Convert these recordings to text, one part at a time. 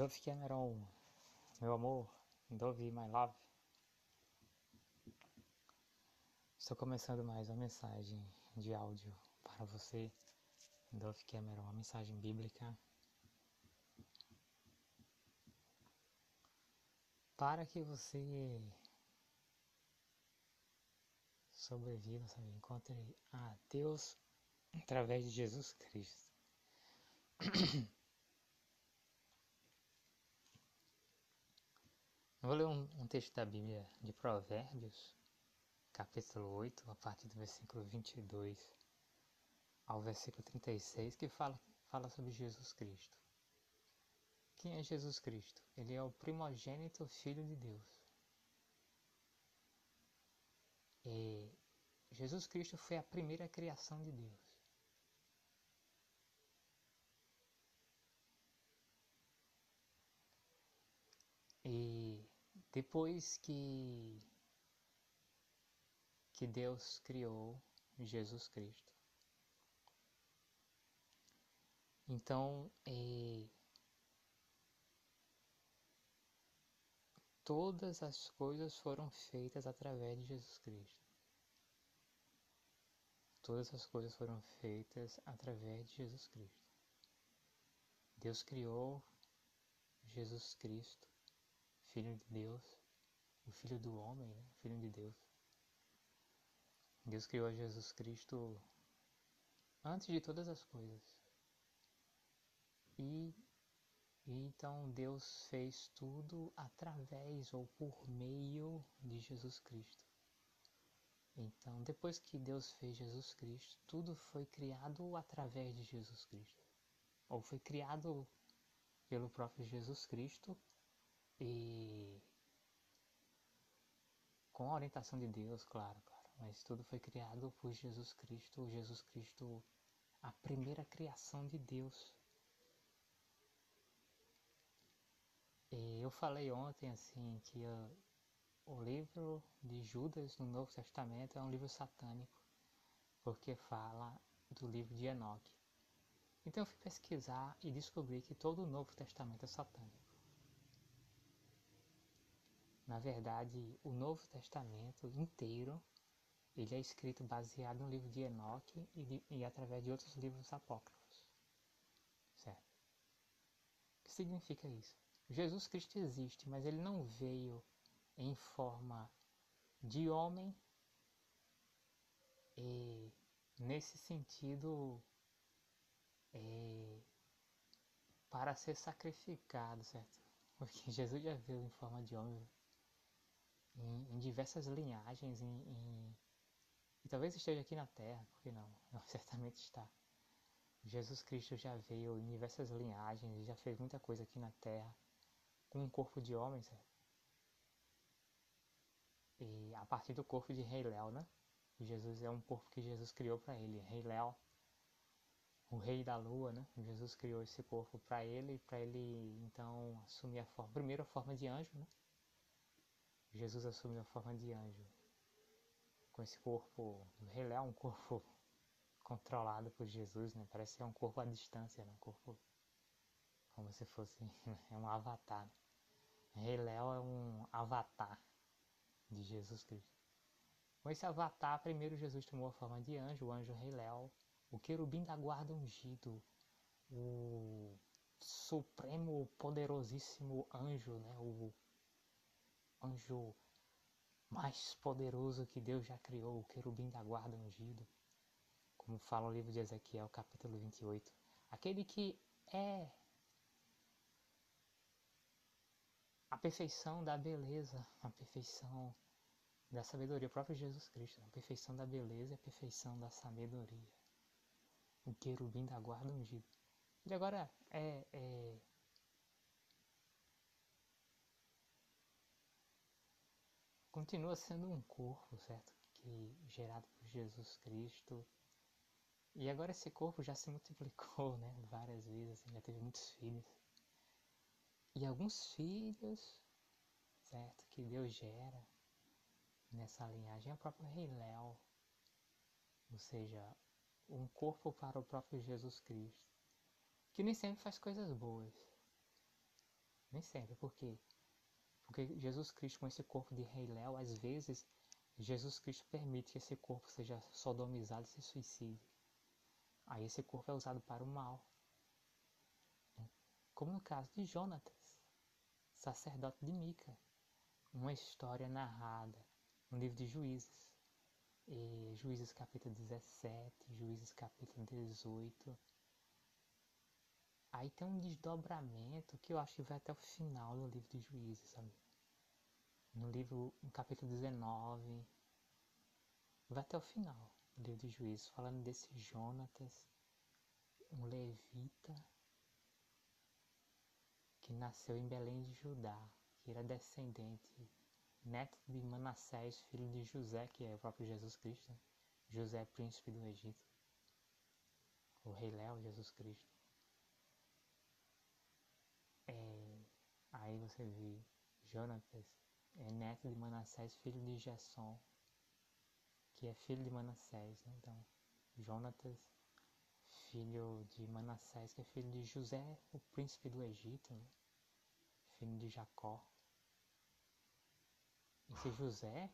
Dove Cameron, meu amor, Dove My Love. Estou começando mais uma mensagem de áudio para você, Dove Cameron, uma mensagem bíblica. Para que você sobreviva, sabe? Encontre a Deus através de Jesus Cristo. Eu vou ler um, um, texto da Bíblia de Provérbios, capítulo 8, a partir do versículo 22 ao versículo 36, que fala, fala sobre Jesus Cristo. Quem é Jesus Cristo? Ele é o primogênito Filho de Deus. E Jesus Cristo foi a primeira criação de Deus. E depois que que Deus criou Jesus Cristo, então é, todas as coisas foram feitas através de Jesus Cristo. Todas as coisas foram feitas através de Jesus Cristo. Deus criou Jesus Cristo Filho de Deus, o Filho do homem, né? Filho de Deus. Deus criou Jesus Cristo antes de todas as coisas. E, e então Deus fez tudo através ou por meio de Jesus Cristo. Então, depois que Deus fez Jesus Cristo, tudo foi criado através de Jesus Cristo. Ou foi criado pelo próprio Jesus Cristo e com a orientação de Deus, claro, claro, mas tudo foi criado por Jesus Cristo, Jesus Cristo, a primeira criação de Deus. E eu falei ontem assim que o livro de Judas no Novo Testamento é um livro satânico, porque fala do livro de Enoque. Então eu fui pesquisar e descobri que todo o Novo Testamento é satânico. Na verdade, o Novo Testamento inteiro ele é escrito baseado no livro de Enoque e, de, e através de outros livros apócrifos. Certo? O que significa isso? Jesus Cristo existe, mas ele não veio em forma de homem e nesse sentido é, para ser sacrificado, certo? Porque Jesus já veio em forma de homem em, em diversas linhagens, em, em, e talvez esteja aqui na Terra, porque não? não? Certamente está. Jesus Cristo já veio em diversas linhagens, já fez muita coisa aqui na Terra, com um corpo de homem, certo? E a partir do corpo de Rei Léo, né? Jesus é um corpo que Jesus criou para ele, Rei Léo, o rei da lua, né? Jesus criou esse corpo para ele, para ele então assumir a forma, primeiro a forma de anjo, né? Jesus assumiu a forma de anjo, com esse corpo, ele é um corpo controlado por Jesus, né? Parece ser um corpo à distância, né? um corpo como se fosse é um avatar. Rei é um avatar de Jesus Cristo. Com esse avatar, primeiro Jesus tomou a forma de anjo, o anjo Rei o querubim da guarda ungido, o supremo poderosíssimo anjo, né? o anjo mais poderoso que Deus já criou, o querubim da guarda ungido, como fala o livro de Ezequiel, capítulo 28. Aquele que é a perfeição da beleza, a perfeição da sabedoria, o próprio Jesus Cristo, a perfeição da beleza e a perfeição da sabedoria. O querubim da guarda ungido. Ele agora é, é continua sendo um corpo, certo? Que gerado por Jesus Cristo. E agora esse corpo já se multiplicou, né? Várias vezes, assim, já teve muitos filhos. E alguns filhos, certo? Que Deus gera nessa linhagem é o próprio Rei Léo. Ou seja, um corpo para o próprio Jesus Cristo. Que nem sempre faz coisas boas. Nem sempre, por quê? Porque Jesus Cristo, com esse corpo de rei Léo, às vezes, Jesus Cristo permite que esse corpo seja sodomizado e se suicide. Aí esse corpo é usado para o mal. Como no caso de Jonatas, sacerdote de Mica. Uma história narrada no livro de Juízes. E Juízes capítulo 17, Juízes capítulo 18. Aí tem um desdobramento que eu acho que vai até o final do livro de Juízes, sabe? No livro, no capítulo 19, vai até o final do livro de Juízes, falando desse Jonatas, um levita que nasceu em Belém de Judá, que era descendente, neto de Manassés, filho de José, que é o próprio Jesus Cristo, José, príncipe do Egito, o rei Léo, Jesus Cristo. É, aí você vê Jonatas, é neto de Manassés, filho de Gesson, que é filho de Manassés. Né? Então, Jonatas, filho de Manassés, que é filho de José, o príncipe do Egito, né? filho de Jacó. Esse José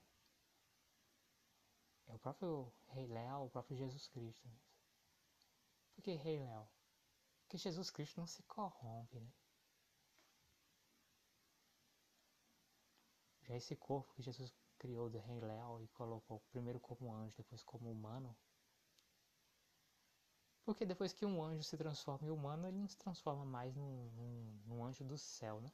é o próprio Rei Léo, o próprio Jesus Cristo. Né? Por que Rei Léo? Porque Jesus Cristo não se corrompe, né? Já esse corpo que Jesus criou do Rei Léo e colocou primeiro como anjo, depois como humano. Porque depois que um anjo se transforma em humano, ele não se transforma mais num, num, num anjo do céu, né?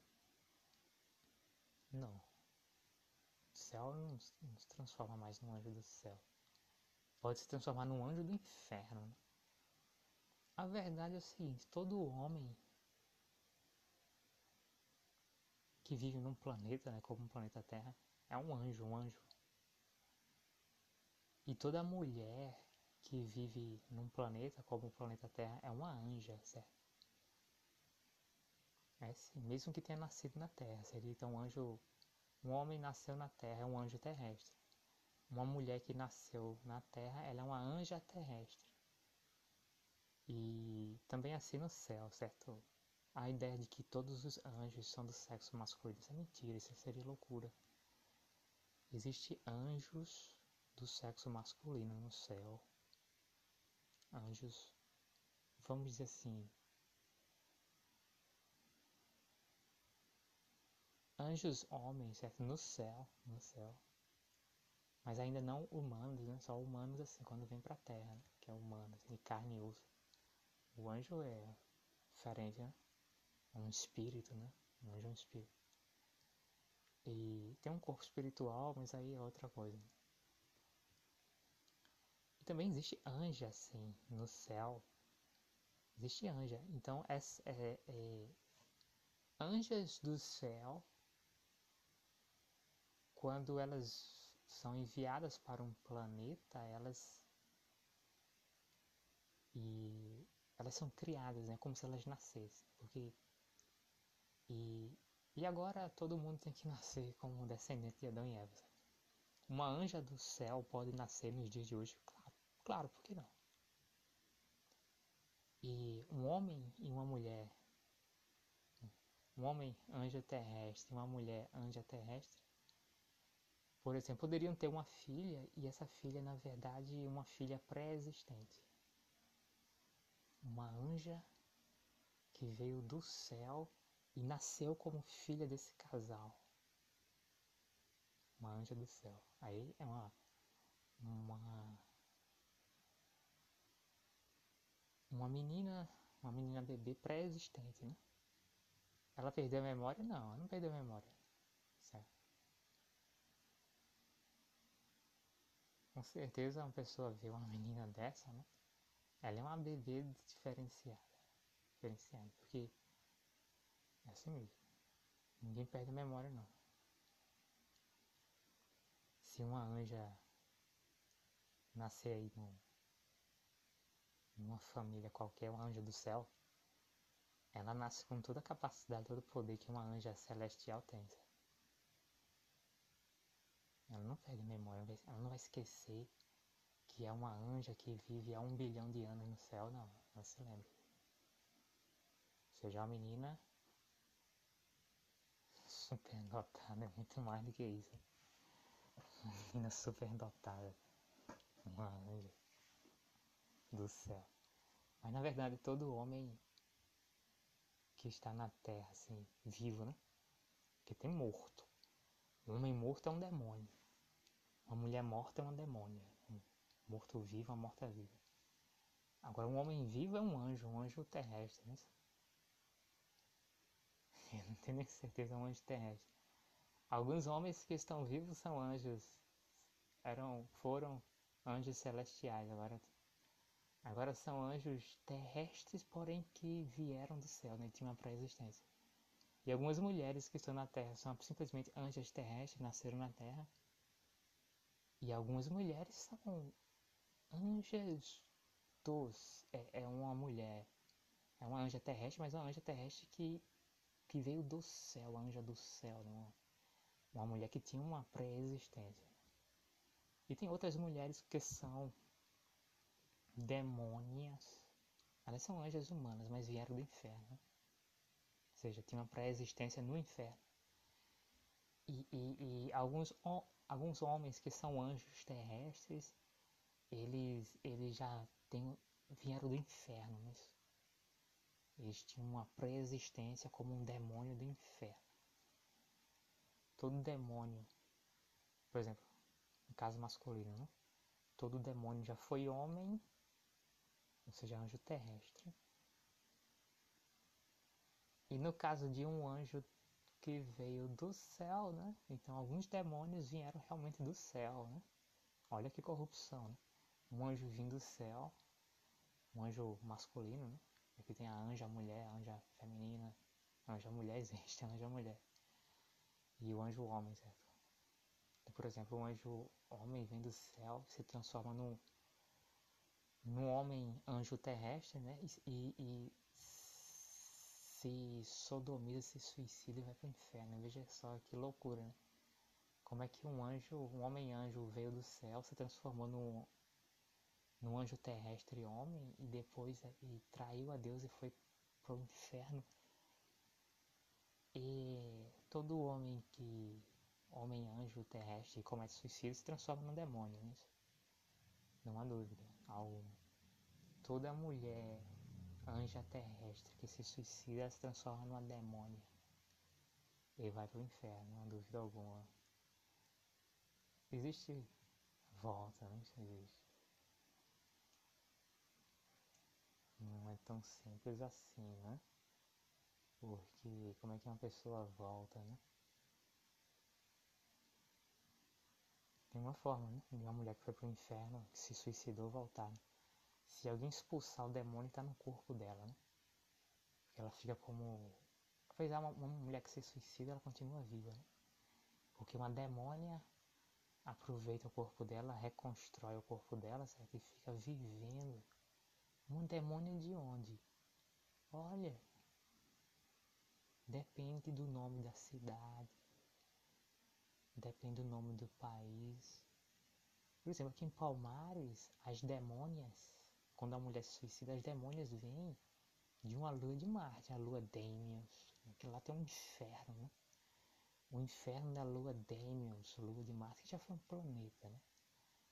Não. O céu não, não, se transforma mais num anjo do céu. Pode se transformar num anjo do inferno. Né? A verdade é o seguinte: todo homem que vive num planeta, né, como o planeta Terra, é um anjo, um anjo. E toda mulher que vive num planeta como o planeta Terra é uma anja, certo? É sim, mesmo que tenha nascido na Terra, seria então um anjo. Um homem nasceu na Terra, é um anjo terrestre. Uma mulher que nasceu na Terra, ela é uma anja terrestre. E também assim no céu, certo? A ideia de que todos os anjos são do sexo masculino, isso é mentira, isso seria loucura. Existem anjos do sexo masculino no céu. Anjos, vamos dizer assim, anjos homens, certo? No céu, no céu. Mas ainda não humanos, né? Só humanos assim, quando vem pra terra, né? que é humano, de carne e osso. O anjo é diferente, né? É um espírito, né? Um anjo é um espírito. E tem um corpo espiritual, mas aí é outra coisa. E também existe anja, assim, no céu. Existe anja. Então, é, é, é, anjas do céu quando elas são enviadas para um planeta, elas e elas são criadas, né, como se elas nascessem, porque e e agora todo mundo tem que nascer como descendente de Adão e Eva. Uma anja do céu pode nascer nos dias de hoje? Claro, claro, por que não? E um homem e uma mulher, um homem anja terrestre, uma mulher anja terrestre, por exemplo, poderiam ter uma filha e essa filha, na verdade, uma filha pré-existente. Uma anja que veio do céu e nasceu como filha desse casal. Uma anja do céu. Aí é uma. Uma. Uma menina. Uma menina bebê pré-existente, né? Ela perdeu a memória? Não, ela não perdeu a memória. Com certeza uma pessoa vê uma menina dessa, né? Ela é uma bebê diferenciada. Diferenciada, porque é assim mesmo. Ninguém perde a memória não. Se uma anja nascer aí no, numa família qualquer, uma anja do céu, ela nasce com toda a capacidade, todo o poder que uma anja celestial tem. Ela não perde memória, ela não vai esquecer que é uma anja que vive há um bilhão de anos no céu, não. Ela se lembra. Seja uma menina superdotada é muito mais do que isso. Menina superdotada. Uma anja do céu. Mas na verdade todo homem que está na terra, assim, vivo, né? Porque tem morto. Um homem morto é um demônio. Uma mulher morta é uma demônia. Um morto vivo é uma morta viva. Agora um homem vivo é um anjo, um anjo terrestre, né? Não tenho nem certeza, um anjo terrestre. Alguns homens que estão vivos são anjos, eram, foram anjos celestiais, agora Agora são anjos terrestres, porém que vieram do céu, né? tinham uma pré-existência. E algumas mulheres que estão na Terra são simplesmente anjos terrestres, nasceram na Terra. E algumas mulheres são anjos dos. É, é uma mulher. É uma anja terrestre, mas é uma anja terrestre que, que veio do céu, anja do céu. Né? Uma, uma mulher que tinha uma pré-existência. E tem outras mulheres que são demônias. Elas são anjas humanas, mas vieram do inferno. Ou seja, tinha uma pré-existência no inferno. E, e, e, alguns, alguns homens que são anjos terrestres, eles, eles já têm, vieram do inferno. Mas eles tinham uma pré-existência como um demônio do inferno. Todo demônio, por exemplo, no caso masculino, né? todo demônio já foi homem ou seja, anjo terrestre. E no caso de um anjo que veio do céu, né? Então alguns demônios vieram realmente do céu, né? Olha que corrupção, né? Um anjo vindo do céu, um anjo masculino, né? Aqui tem a anja mulher, a anja feminina, a anja mulher existe, a anja mulher. E o anjo homem, certo? Então, por exemplo, o anjo homem vem do céu, se transforma num no homem anjo terrestre, né? E, e se sodomiza, se suicida e vai para o inferno. Veja só que loucura, né? Como é que um anjo, um homem anjo veio do céu, se transformou num, num anjo terrestre homem e depois é, e traiu a Deus e foi para o inferno. E todo homem que homem anjo terrestre comete suicídio se transforma num demônio, né? Não há dúvida alguma. Toda mulher anja terrestre que se suicida se transforma numa demônia e vai para o inferno, não há dúvida alguma. Existe volta, não existe. Não é tão simples assim, né? Porque como é que uma pessoa volta, né? Tem uma forma, né? De uma mulher que foi pro inferno, que se suicidou, voltar. Né? Se alguém expulsar o demônio, tá no corpo dela, né? Porque ela fica como. Apesar de uma, uma mulher que se suicida, ela continua viva, né? Porque uma demônia aproveita o corpo dela, reconstrói o corpo dela, certo? E fica vivendo. Um demônio de onde? Olha, depende do nome da cidade, depende do nome do país. Por exemplo, aqui em Palmares, as demônias, quando a mulher se suicida, as demônias vêm de uma lua de Marte, a lua Demios, que lá tem um inferno, né? O inferno da lua Demios, lua de Marte, que já foi um planeta, né?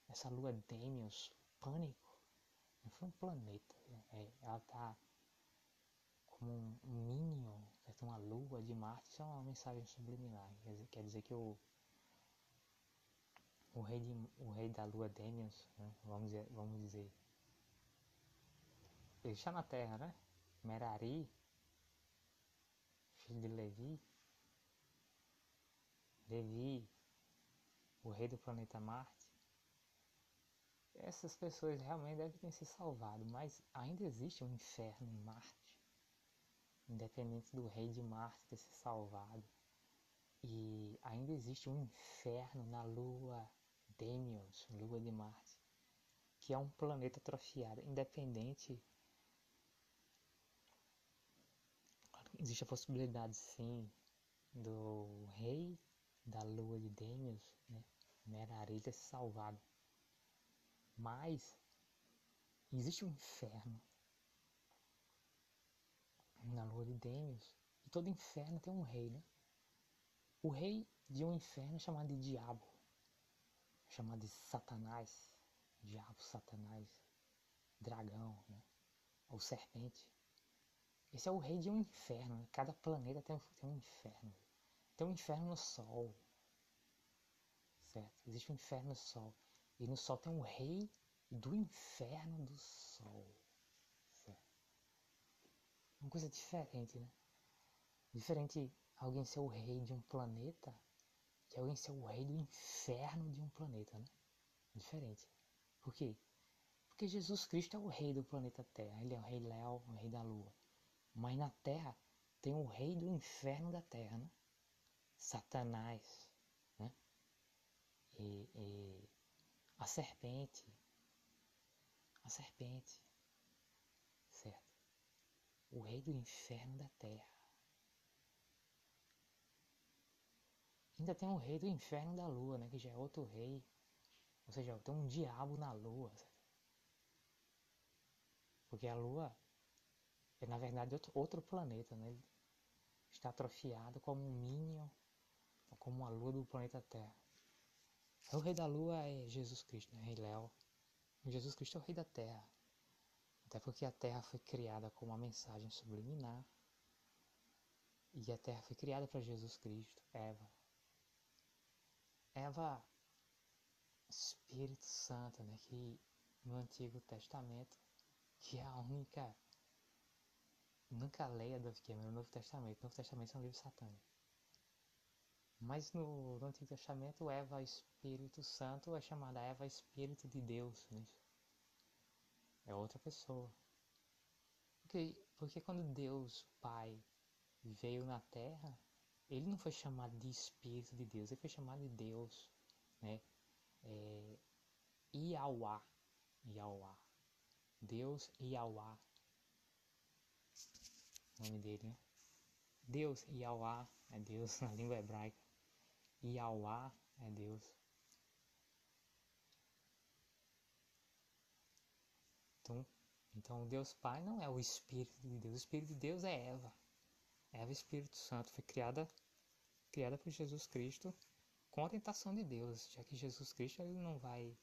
Essa lua Demios, pânico, não foi um planeta, é, ela tá como um minion, uma lua de Marte, isso é uma mensagem subliminar, quer dizer, quer dizer que o o rei, de, o rei da lua Demios, né? vamos, dizer, vamos dizer, ele está na Terra, né? Merari, filho de Levi, Levi, o rei do planeta Marte, essas pessoas realmente devem ter se salvado, mas ainda existe um inferno em Marte, independente do rei de Marte ter se salvado. E ainda existe um inferno na Lua Demios, Lua de Marte, que é um planeta atrofiado, independente. Existe a possibilidade, sim, do rei da Lua de Demios, né, ter se salvado. Mas existe um inferno na Lua de Demios, e todo inferno tem um rei, né? O rei de um inferno é chamado de diabo, é chamado de Satanás, diabo, Satanás, dragão, né? ou serpente. Esse é o rei de um inferno. Né? Cada planeta tem um, tem um inferno. Tem um inferno no Sol. Certo? Existe um inferno no Sol. E no Sol tem um rei do inferno do Sol. Uma coisa diferente, né? Diferente alguém ser o rei de um planeta de alguém ser o rei do inferno de um planeta, né? Diferente. Por quê? Porque Jesus Cristo é o rei do planeta Terra. Ele é o rei Léo, o rei da Lua. Mas na Terra tem o rei do inferno da Terra, né? Satanás, né? E, e a serpente, a serpente, certo? O rei do inferno da Terra. Ainda tem o rei do inferno da lua, né? Que já é outro rei. Ou seja, tem um diabo na lua. Sabe? Porque a lua é, na verdade, outro, outro planeta, né? Ele está atrofiado como um Minion, como uma lua do planeta Terra. O rei da lua é Jesus Cristo, né? Rei Léo. Jesus Cristo é o rei da Terra. Até porque a Terra foi criada com uma mensagem subliminar. E a Terra foi criada para Jesus Cristo, Eva. Eva, Espírito Santo, né, que no Antigo Testamento, que é a única, nunca leia do que é no Novo Testamento. O Novo Testamento é um livro satânico. Mas no, no, Antigo Testamento, Eva Espírito Santo é chamada Eva Espírito de Deus. Né? É outra pessoa. Porque, porque quando Deus, Pai, veio na Terra, ele não foi chamado de Espírito de Deus, ele foi chamado de Deus, né? É, Iauá, Iauá, Deus Iauá, o nome dele, né? Deus Iauá é Deus na língua hebraica, Iauá é Deus. Então, então Deus Pai não é o Espírito de Deus, o Espírito de Deus é Eva. Eva Espírito Santo foi criada criada por Jesus Cristo com a tentação de Deus, já que Jesus Cristo ele não vai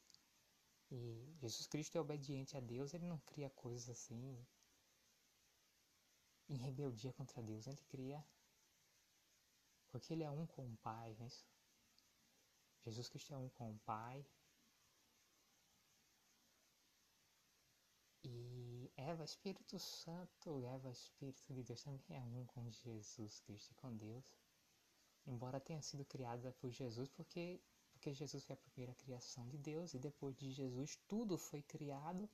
e Jesus Cristo é obediente a Deus, ele não cria coisas assim em rebeldia contra Deus, ele cria porque ele é um com o Pai, não é isso? Jesus Cristo é um com o Pai. E Eva, Espírito Santo, Eva, Espírito de Deus também é um com Jesus Cristo com Deus embora tenha sido criada por Jesus, porque, porque Jesus foi a primeira criação de Deus e depois de Jesus tudo foi criado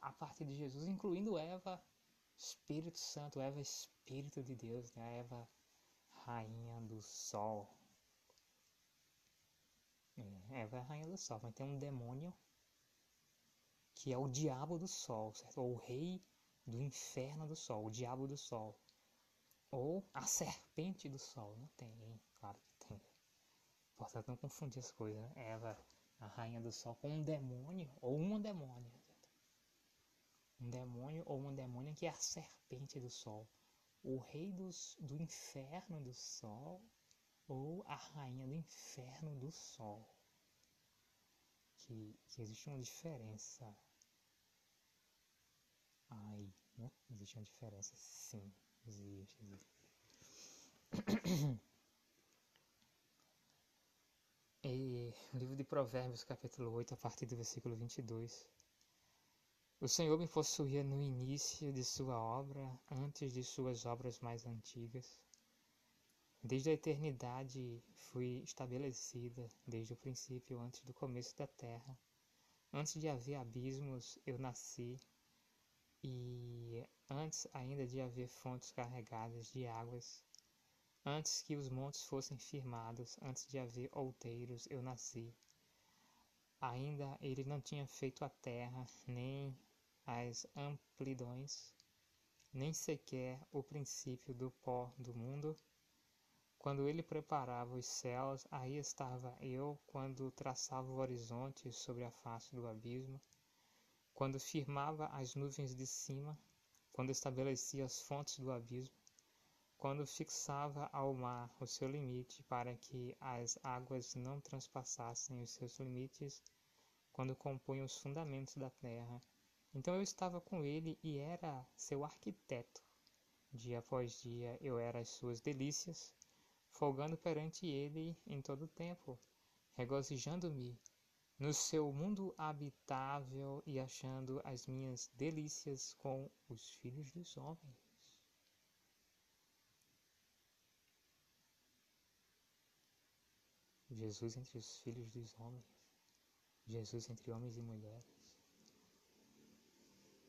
a partir de Jesus, incluindo Eva, Espírito Santo, Eva, Espírito de Deus, né? Eva, Rainha do Sol. É, Eva é a Rainha do Sol, mas tem um demônio que é o Diabo do Sol, certo? Ou o Rei do Inferno do Sol, o Diabo do Sol. Ou a serpente do sol. Não tem, claro que tem. Portanto, não confundir as coisas. Né? Eva, a rainha do sol, com um demônio ou uma demônia. Um demônio ou uma demônia que é a serpente do sol. O rei dos, do inferno do sol ou a rainha do inferno do sol. Que, que existe uma diferença aí, né? Existe uma diferença sim. Existe, E o livro de Provérbios, capítulo 8, a partir do versículo 22. O Senhor me possuía no início de sua obra, antes de suas obras mais antigas. Desde a eternidade fui estabelecida, desde o princípio, antes do começo da terra. Antes de haver abismos, eu nasci e antes ainda de haver fontes carregadas de águas, antes que os montes fossem firmados, antes de haver outeiros, eu nasci. Ainda ele não tinha feito a terra, nem as amplidões, nem sequer o princípio do pó do mundo. Quando ele preparava os céus, aí estava eu, quando traçava o horizonte sobre a face do abismo quando firmava as nuvens de cima, quando estabelecia as fontes do abismo, quando fixava ao mar o seu limite para que as águas não transpassassem os seus limites, quando compunha os fundamentos da terra. Então eu estava com ele e era seu arquiteto. Dia após dia eu era as suas delícias, folgando perante ele em todo o tempo, regozijando-me no seu mundo habitável e achando as minhas delícias com os filhos dos homens. Jesus entre os filhos dos homens, Jesus entre homens e mulheres.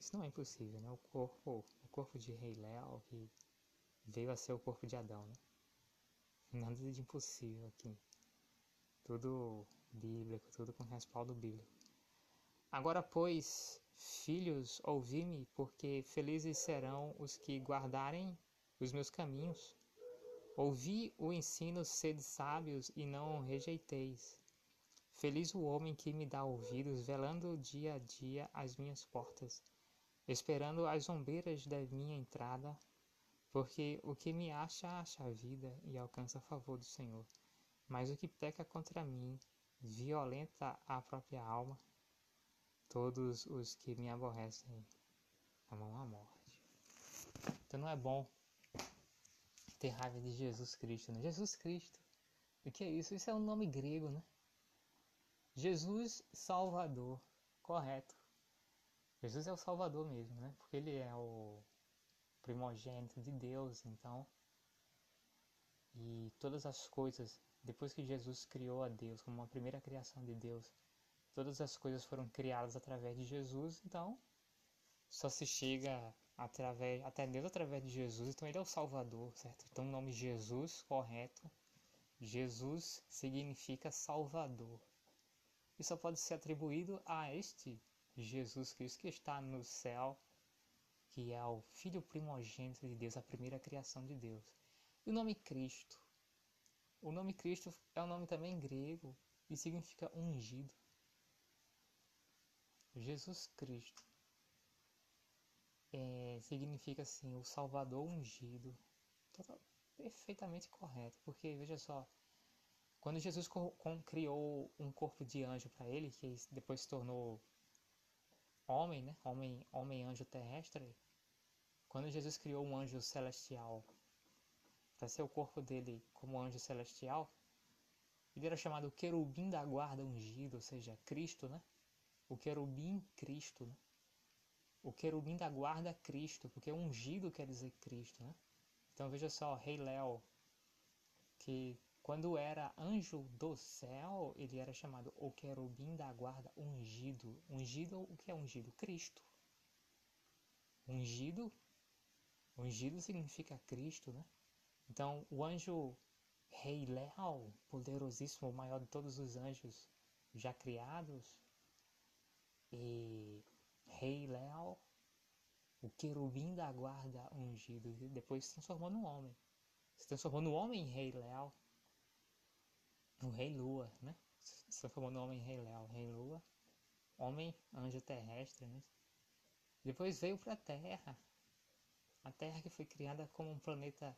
Isso não é impossível, né? O corpo, o corpo de Rei Léo que veio a ser o corpo de Adão, né? Nada de impossível aqui. Tudo bíblico, tudo com respaldo bíblico. Agora, pois, filhos, ouvi-me, porque felizes serão os que guardarem os meus caminhos. Ouvi o ensino, sede sábios e não rejeiteis. Feliz o homem que me dá ouvidos, velando dia a dia as minhas portas, esperando as ombreiras da minha entrada, porque o que me acha, acha a vida e alcança a favor do Senhor. Mas o que peca contra mim, violenta a própria alma. Todos os que me aborrecem amam a morte. Então não é bom ter raiva de Jesus Cristo, né? Jesus Cristo. O que é isso? Isso é um nome grego, né? Jesus Salvador, correto. Jesus é o Salvador mesmo, né? Porque ele é o primogênito de Deus, então. E todas as coisas, depois que Jesus criou a Deus como uma primeira criação de Deus, todas as coisas foram criadas através de Jesus, então só se chega através, até Deus através de Jesus, então ele é o Salvador, certo? Então o nome Jesus, correto, Jesus significa Salvador. E só pode ser atribuído a este Jesus Cristo que está no céu, que é o Filho primogênito de Deus, a primeira criação de Deus. E o nome Cristo? O nome Cristo é um nome também grego e significa ungido. Jesus Cristo é, significa assim, o Salvador ungido. Total, perfeitamente correto, porque veja só, quando Jesus criou um corpo de anjo para ele, que depois se tornou homem, né? Homem, homem anjo terrestre. Quando Jesus criou um anjo celestial para ser o corpo dele como anjo celestial, ele era chamado querubim da guarda ungido, ou seja, Cristo, né? O querubim Cristo, né? O querubim da guarda Cristo, porque ungido quer dizer Cristo, né? Então veja só, Rei Léo, que quando era anjo do céu, ele era chamado o querubim da guarda ungido. Ungido, o que é ungido? Cristo. Ungido, ungido significa Cristo, né? Então, o anjo Rei Léo, poderosíssimo, o maior de todos os anjos já criados, e Rei Léo, o querubim da guarda ungido, depois se transformou num homem. Se transformou no homem Rei Léo, no Rei Lua, né? Se transformou no homem Rei Léo, Rei Lua, homem, anjo terrestre, né? Depois veio para a Terra, a Terra que foi criada como um planeta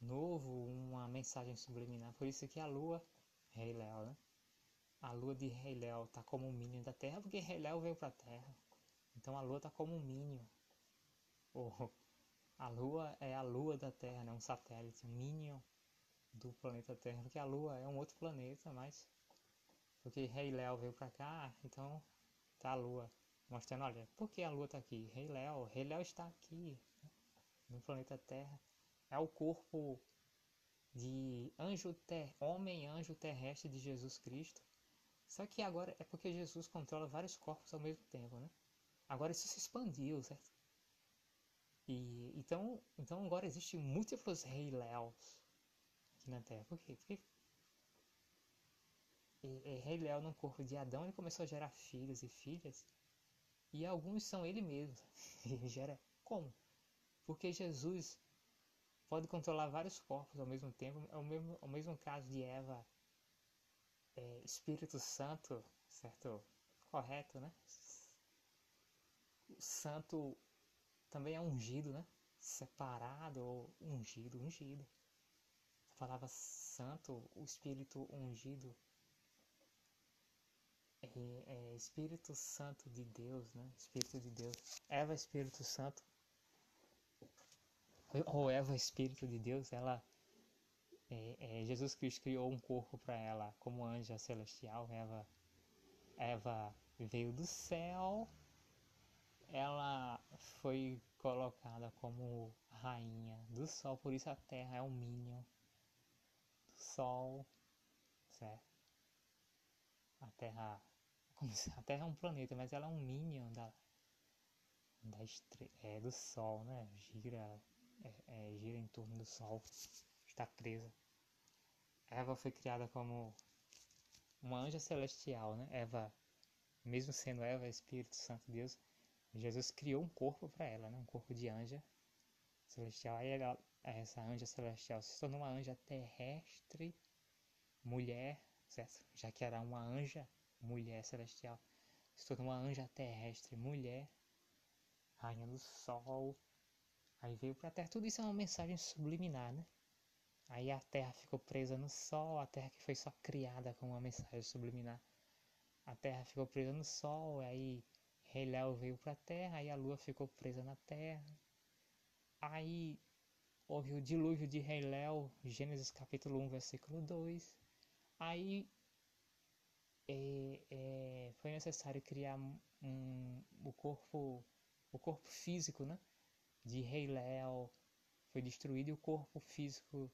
novo, uma mensagem subliminar. Por isso que a Lua, Rei Léo, né? A Lua de Rei Léo tá como um mínimo da Terra, porque Rei Léo veio para a Terra. Então a Lua está como um Minion. Ou a Lua é a Lua da Terra, né? um satélite, um Minion do planeta Terra. Porque a Lua é um outro planeta, mas porque Rei Léo veio para cá, então tá a Lua mostrando, olha, por que a Lua está aqui? Rei Léo, Rei Léo está aqui no planeta Terra. É o corpo de anjo ter, homem anjo terrestre de Jesus Cristo. Só que agora é porque Jesus controla vários corpos ao mesmo tempo, né? Agora isso se expandiu, certo? E, então, então agora existem múltiplos rei Léos na Terra. Por quê? Porque é, rei Léo no corpo de Adão ele começou a gerar filhos e filhas. E alguns são ele mesmo. Ele gera como? Porque Jesus pode controlar vários corpos ao mesmo tempo. É o mesmo, é o mesmo caso de Eva, é, Espírito Santo, certo? Correto, né? o santo também é ungido, né? separado ou ungido, ungido. Palavra santo, o Espírito ungido, é, é, Espírito Santo de Deus, né? Espírito de Deus. Eva Espírito Santo. Ou Eva Espírito de Deus, ela. É, é, Jesus Cristo criou um corpo para ela como anja celestial. Eva, Eva veio do céu. Ela foi colocada como rainha do sol, por isso a terra é o minion do sol, certo? A terra a Terra é um planeta, mas ela é um minion da, da estre... é, do Sol, né? Gira, é, é, gira em torno do Sol, está presa. Eva foi criada como uma anja celestial, né? Eva, mesmo sendo Eva Espírito Santo Deus, Jesus criou um corpo para ela, né? Um corpo de anja celestial. Aí ela, essa anja celestial se tornou uma anja terrestre, mulher, certo? Já que era uma anja mulher celestial, se tornou uma anja terrestre, mulher, rainha do sol. Aí veio para a terra. Tudo isso é uma mensagem subliminar, né? Aí a terra ficou presa no sol, a terra que foi só criada com uma mensagem subliminar. A terra ficou presa no sol, aí Rei Léo veio para a terra, aí a lua ficou presa na terra. Aí houve o dilúvio de Rei Léo, Gênesis capítulo 1, versículo 2. Aí é, é, foi necessário criar um, o corpo o corpo físico né, de Rei Léo. Foi destruído e o corpo físico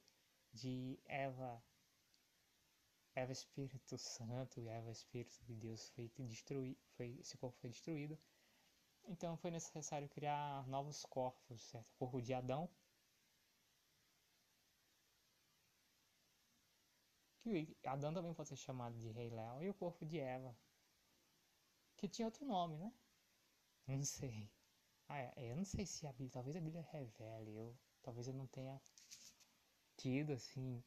de Eva. Eva Espírito Santo e Eva Espírito de Deus foi destruído foi esse corpo foi destruído. Então foi necessário criar novos corpos certo? O corpo de Adão que Adão também pode ser chamado de Rei Léo, e o corpo de Eva, que tinha outro nome, né? Não sei. Ah, é, eu não sei se a Bíblia, talvez a Bíblia revele, eu, talvez eu não tenha tido, assim,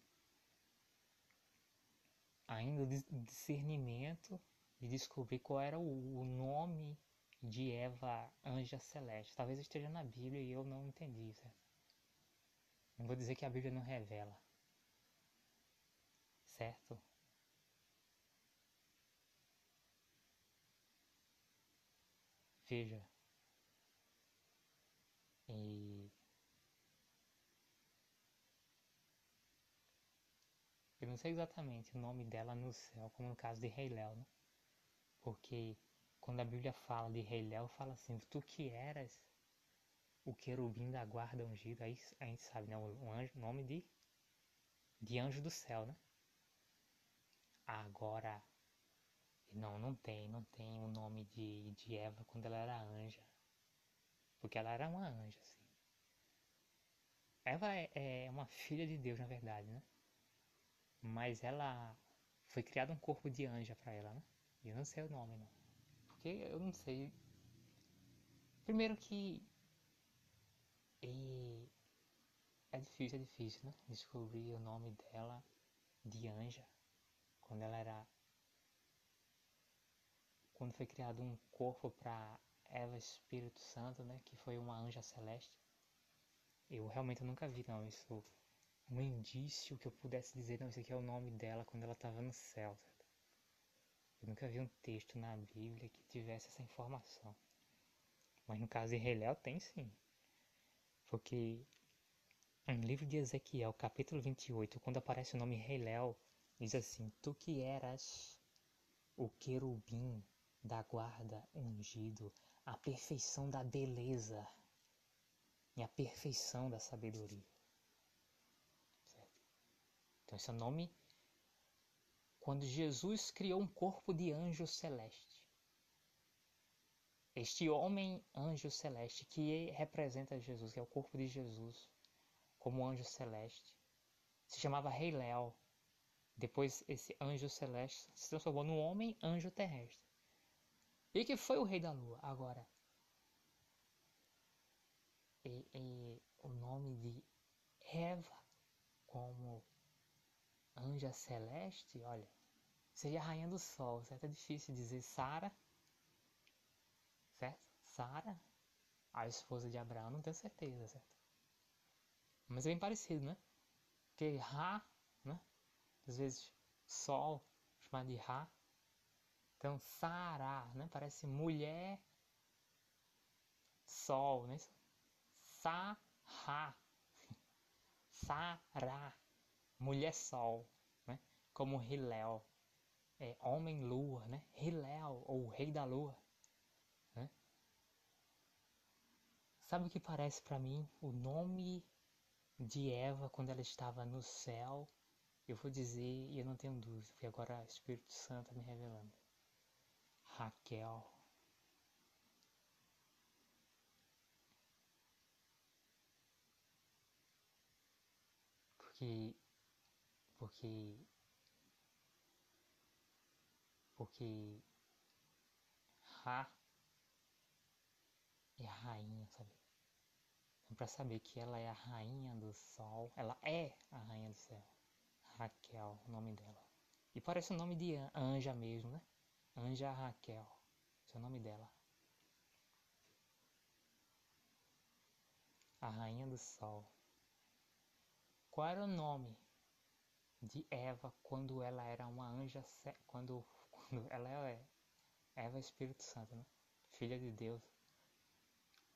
ainda discernimento de descobrir qual era o, o nome de Eva, anja celeste. Talvez esteja na Bíblia e eu não entendi, certo? Não vou dizer que a Bíblia não revela certo? Veja. E eu não sei exatamente o nome dela no céu, como no caso de Rei Léo, né? Porque quando a Bíblia fala de Rei Léo, fala assim, tu que eras o querubim da guarda ungido, aí a gente sabe, né? O anjo, nome de, de anjo do céu, né? Agora, não, não tem, não tem o nome de, de Eva quando ela era anja. Porque ela era uma anja, assim. Eva é, é uma filha de Deus, na verdade, né? Mas ela foi criado um corpo de anja para ela, né? E eu não sei o nome, não. Porque eu não sei. Primeiro que. E... É difícil, é difícil, né? Descobrir o nome dela de anja quando ela era quando foi criado um corpo para Eva Espírito Santo, né, que foi uma anja celeste. Eu realmente nunca vi não isso um indício que eu pudesse dizer não, esse aqui é o nome dela quando ela estava no céu. Eu nunca vi um texto na Bíblia que tivesse essa informação. Mas no caso de Reléu tem sim. Porque no livro de Ezequiel, capítulo 28, quando aparece o nome Reléu, Diz assim: Tu que eras o querubim da guarda ungido, a perfeição da beleza e a perfeição da sabedoria. Então, esse é o nome quando Jesus criou um corpo de anjo celeste. Este homem anjo celeste que representa Jesus, que é o corpo de Jesus, como anjo celeste, se chamava Rei Léo. Depois esse anjo celeste se transformou num homem anjo terrestre. E que foi o rei da lua. Agora, e, e, o nome de Eva como anja celeste, olha, seria a rainha do sol, certo? É difícil dizer Sara, certo? Sara, a esposa de Abraão, não tenho certeza, certo? Mas é bem parecido, né? Porque Ra? Às vezes Sol, chamado de Ra. Então, Sará, né? Parece mulher Sol, né? Sará. Sará, mulher Sol, né? Como Hilel, é homem lua, né? Hilel, ou rei da lua. Né? Sabe o que parece para mim? O nome de Eva quando ela estava no céu, eu vou dizer e eu não tenho dúvida, porque agora o Espírito Santo tá me revelando. Raquel. Porque porque porque Ra é a rainha, sabe? Então, para saber que ela é a rainha do sol, ela é a rainha do céu. Raquel, o nome dela. E parece o nome de Anja mesmo, né? Anja Raquel, esse é o nome dela. A rainha do sol. Qual era o nome de Eva quando ela era uma anja, quando, quando ela é Eva Espírito Santo, né? Filha de Deus.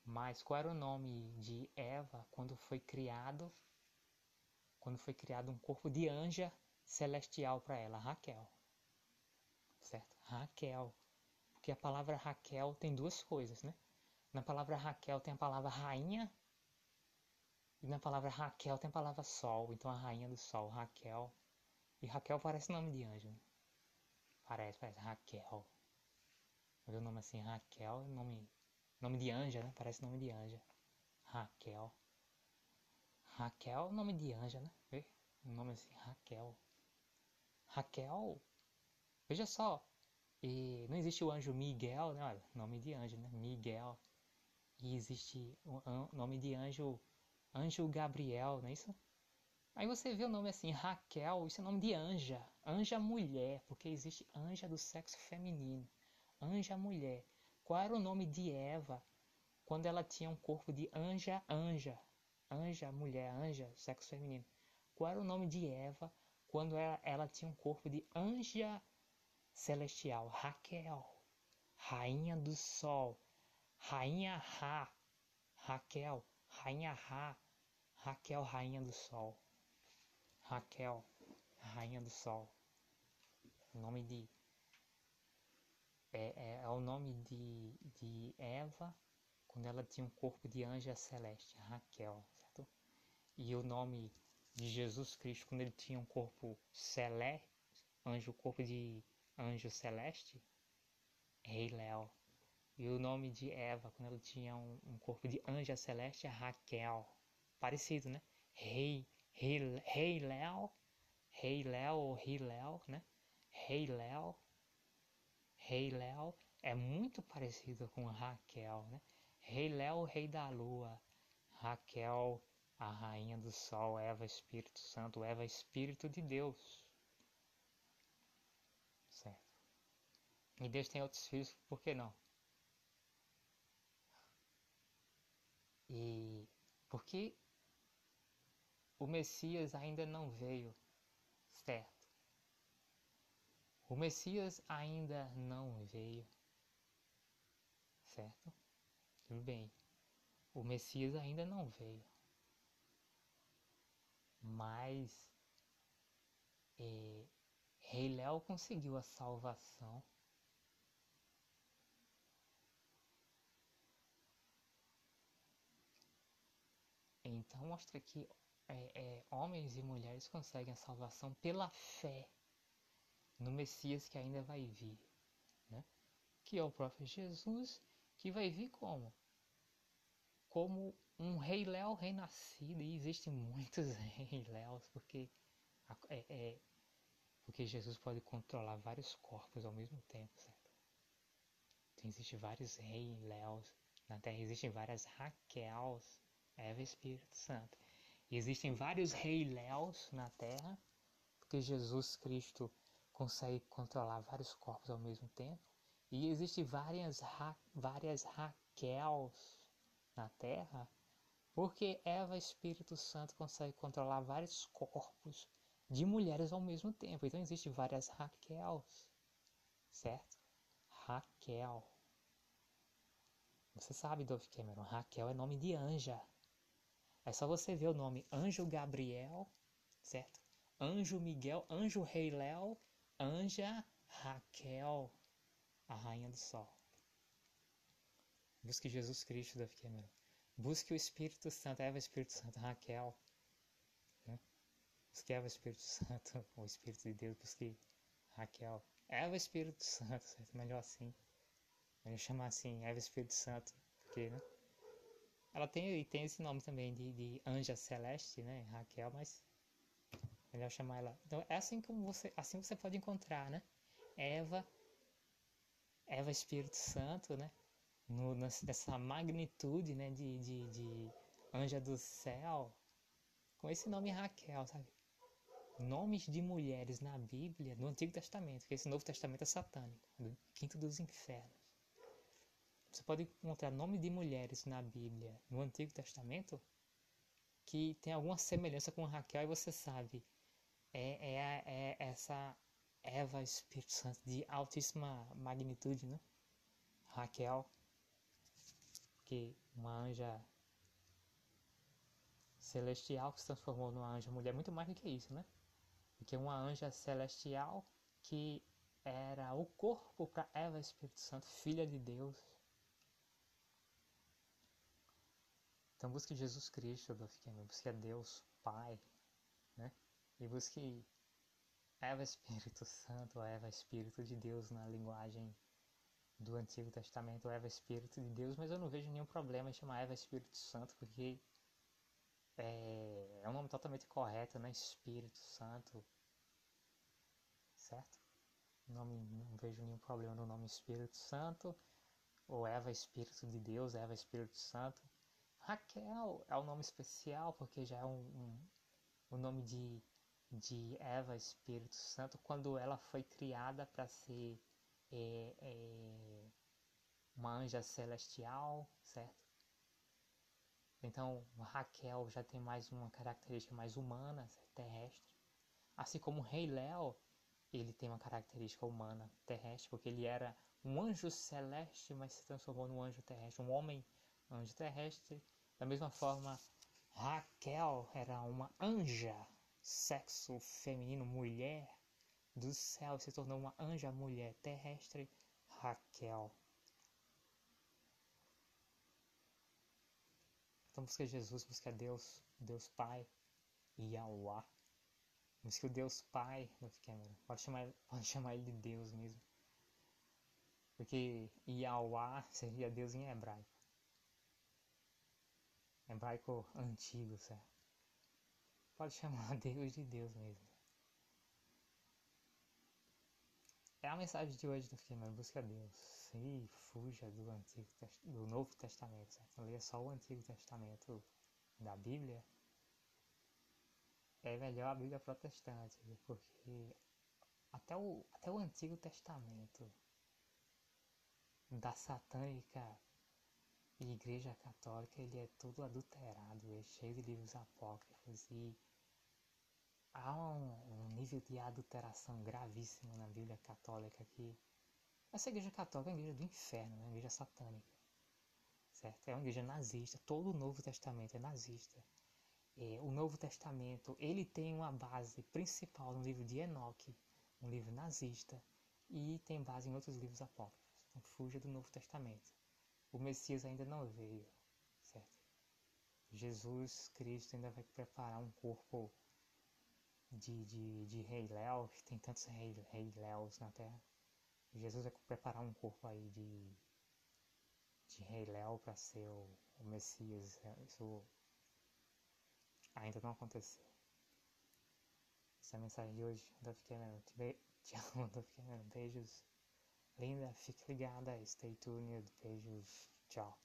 Mas qual era o nome de Eva quando foi criado, quando foi criado um corpo de anja celestial para ela? Raquel. Certo? Raquel. Porque a palavra Raquel tem duas coisas, né? Na palavra Raquel tem a palavra rainha e na palavra Raquel tem a palavra sol. Então a rainha do sol, Raquel. E Raquel parece nome de anjo. Né? Parece, parece Raquel. Mas o nome assim, Raquel, nome, nome de anja, né? Parece nome de anja. Raquel. Raquel, nome de anja, né? Vê? Um nome assim, Raquel. Raquel. Veja só. E não existe o anjo Miguel, né? Olha, nome de anjo, né? Miguel. E existe o nome de anjo, anjo Gabriel, não é isso? Aí você vê o nome assim, Raquel, isso é nome de anja, anja mulher, porque existe anja do sexo feminino, anja mulher. Qual era o nome de Eva quando ela tinha um corpo de anja, anja, anja mulher, anja, sexo feminino? Qual era o nome de Eva quando ela, ela tinha um corpo de anja celestial? Raquel, rainha do sol, rainha Ra, Raquel, rainha Ra, Raquel, rainha do sol. Raquel, Rainha do Sol. O nome de. É, é, é, o nome de, de Eva quando ela tinha um corpo de anja celeste, Raquel? E o nome de Jesus Cristo quando ele tinha um corpo celeste, anjo, corpo de anjo celeste, Rei Léo. E o nome de Eva quando ela tinha um, um corpo de anja celeste, Raquel. Parecido, né? Rei Rei Léo, Rei Léo ou Rei Léo, né? Rei Léo, Rei Léo é muito parecido com Raquel, né? Rei Léo, Rei da Lua, Raquel, a Rainha do Sol, Eva, Espírito Santo, Eva, Espírito de Deus. Certo. E Deus tem outros filhos, por que não? E porque o Messias ainda não veio, certo? O Messias ainda não veio, certo? Tudo bem. O Messias ainda não veio. Mas é, Rei Léo conseguiu a salvação. Então mostra que é, é, homens e mulheres conseguem a salvação pela fé no Messias que ainda vai vir, né? que é o próprio Jesus, que vai vir como? Como um rei Léo renascido, e existem muitos rei Léos, porque, é, é, porque Jesus pode controlar vários corpos ao mesmo tempo, certo? Então, existem vários rei Léos, na Terra existem várias Raquels, Eva Espírito Santo. Existem vários rei Léos na Terra, porque Jesus Cristo consegue controlar vários corpos ao mesmo tempo. E existem várias, Ra várias Raquels na Terra, Porque Eva, Espírito Santo, consegue controlar vários corpos de mulheres ao mesmo tempo. Então existem várias Raquels, certo? Raquel. Você sabe, Dove Cameron, Raquel é nome de anja. É só você ver o nome Anjo Gabriel, certo? Anjo Miguel, Anjo Rei Léo, Anja Raquel, a Rainha do Sol. Busque Jesus Cristo, Dove Cameron. Busque o Espírito Santo, Eva Espírito Santo, Raquel. Né? Busque Eva Espírito Santo, o Espírito de Deus, busque Raquel. Eva Espírito Santo, certo? Melhor assim. Melhor chamar assim, Eva Espírito Santo, porque, né? Ela tem, tem esse nome também de, de anja celeste, né? Raquel, mas melhor chamar ela. Então é assim como você, assim você pode encontrar, né? Eva, Eva Espírito Santo, né? No, nessa magnitude, né? De, de, de anja do céu, com esse nome Raquel, sabe? Nomes de mulheres na Bíblia, no Antigo Testamento, porque esse Novo Testamento é satânico, do quinto dos infernos. Você pode encontrar nome de mulheres na Bíblia, no Antigo Testamento, que tem alguma semelhança com Raquel e você sabe, é, é, é essa Eva Espírito Santo de altíssima magnitude, né? Raquel, que uma anja celestial que se transformou numa anja mulher, muito mais do que isso, né? Porque uma anja celestial que era o corpo para Eva Espírito Santo, filha de Deus, Então busque Jesus Cristo, Dolphin busque a Deus Pai, né? E busque Eva Espírito Santo, Eva Espírito de Deus na linguagem do Antigo Testamento, Eva Espírito de Deus, mas eu não vejo nenhum problema em chamar Eva Espírito Santo, porque é, é um nome totalmente correto, né? Espírito Santo, certo? Nome, não vejo nenhum problema no nome Espírito Santo, ou Eva Espírito de Deus, Eva Espírito Santo. Raquel é um nome especial porque já é um, um, um nome de, de Eva Espírito Santo quando ela foi criada para ser é, é, uma anja celestial, certo? Então Raquel já tem mais uma característica mais humana, terrestre. Assim como rei Léo, ele tem uma característica humana, terrestre, porque ele era um anjo celeste, mas se transformou num anjo terrestre, um homem anjo terrestre da mesma forma, Raquel era uma anja, sexo feminino, mulher do céu, se tornou uma anja mulher terrestre, Raquel. Então busca Jesus, busca Deus, Deus Pai, Yahweh. Busca o Deus Pai no Cameron. Pode chamar, pode chamar ele de Deus mesmo. Porque Yahweh seria Deus em hebraico hebraico antigo, certo? Pode chamar Deus de Deus mesmo. É a mensagem de hoje do filme, busca Deus e fuja do Antigo do Novo Testamento, certo? Leia só o Antigo Testamento da Bíblia. É melhor a Bíblia protestante, porque até o, até o Antigo Testamento da satânica Igreja Católica ele é todo adulterado, é cheio de livros apócrifos e há um, um, nível de adulteração gravíssimo na Bíblia Católica que essa Igreja Católica é uma igreja do inferno, é uma igreja satânica, certo? É uma igreja nazista, todo o Novo Testamento é nazista. É, o Novo Testamento ele tem uma base principal no livro de Enoque, um livro nazista, e tem base em outros livros apócrifos. Então fuja do Novo Testamento o Messias ainda não veio, certo? Jesus Cristo ainda vai preparar um corpo de, de, de rei Léo, tem tantos rei, rei Léos na Terra. Jesus vai preparar um corpo aí de, de rei Léo para ser o, o Messias. Isso ainda não aconteceu. Essa é a mensagem de hoje. Dove Cameron. Te amo. Beijos. Linda, fique ligada, stay tuned, beijos, tchau.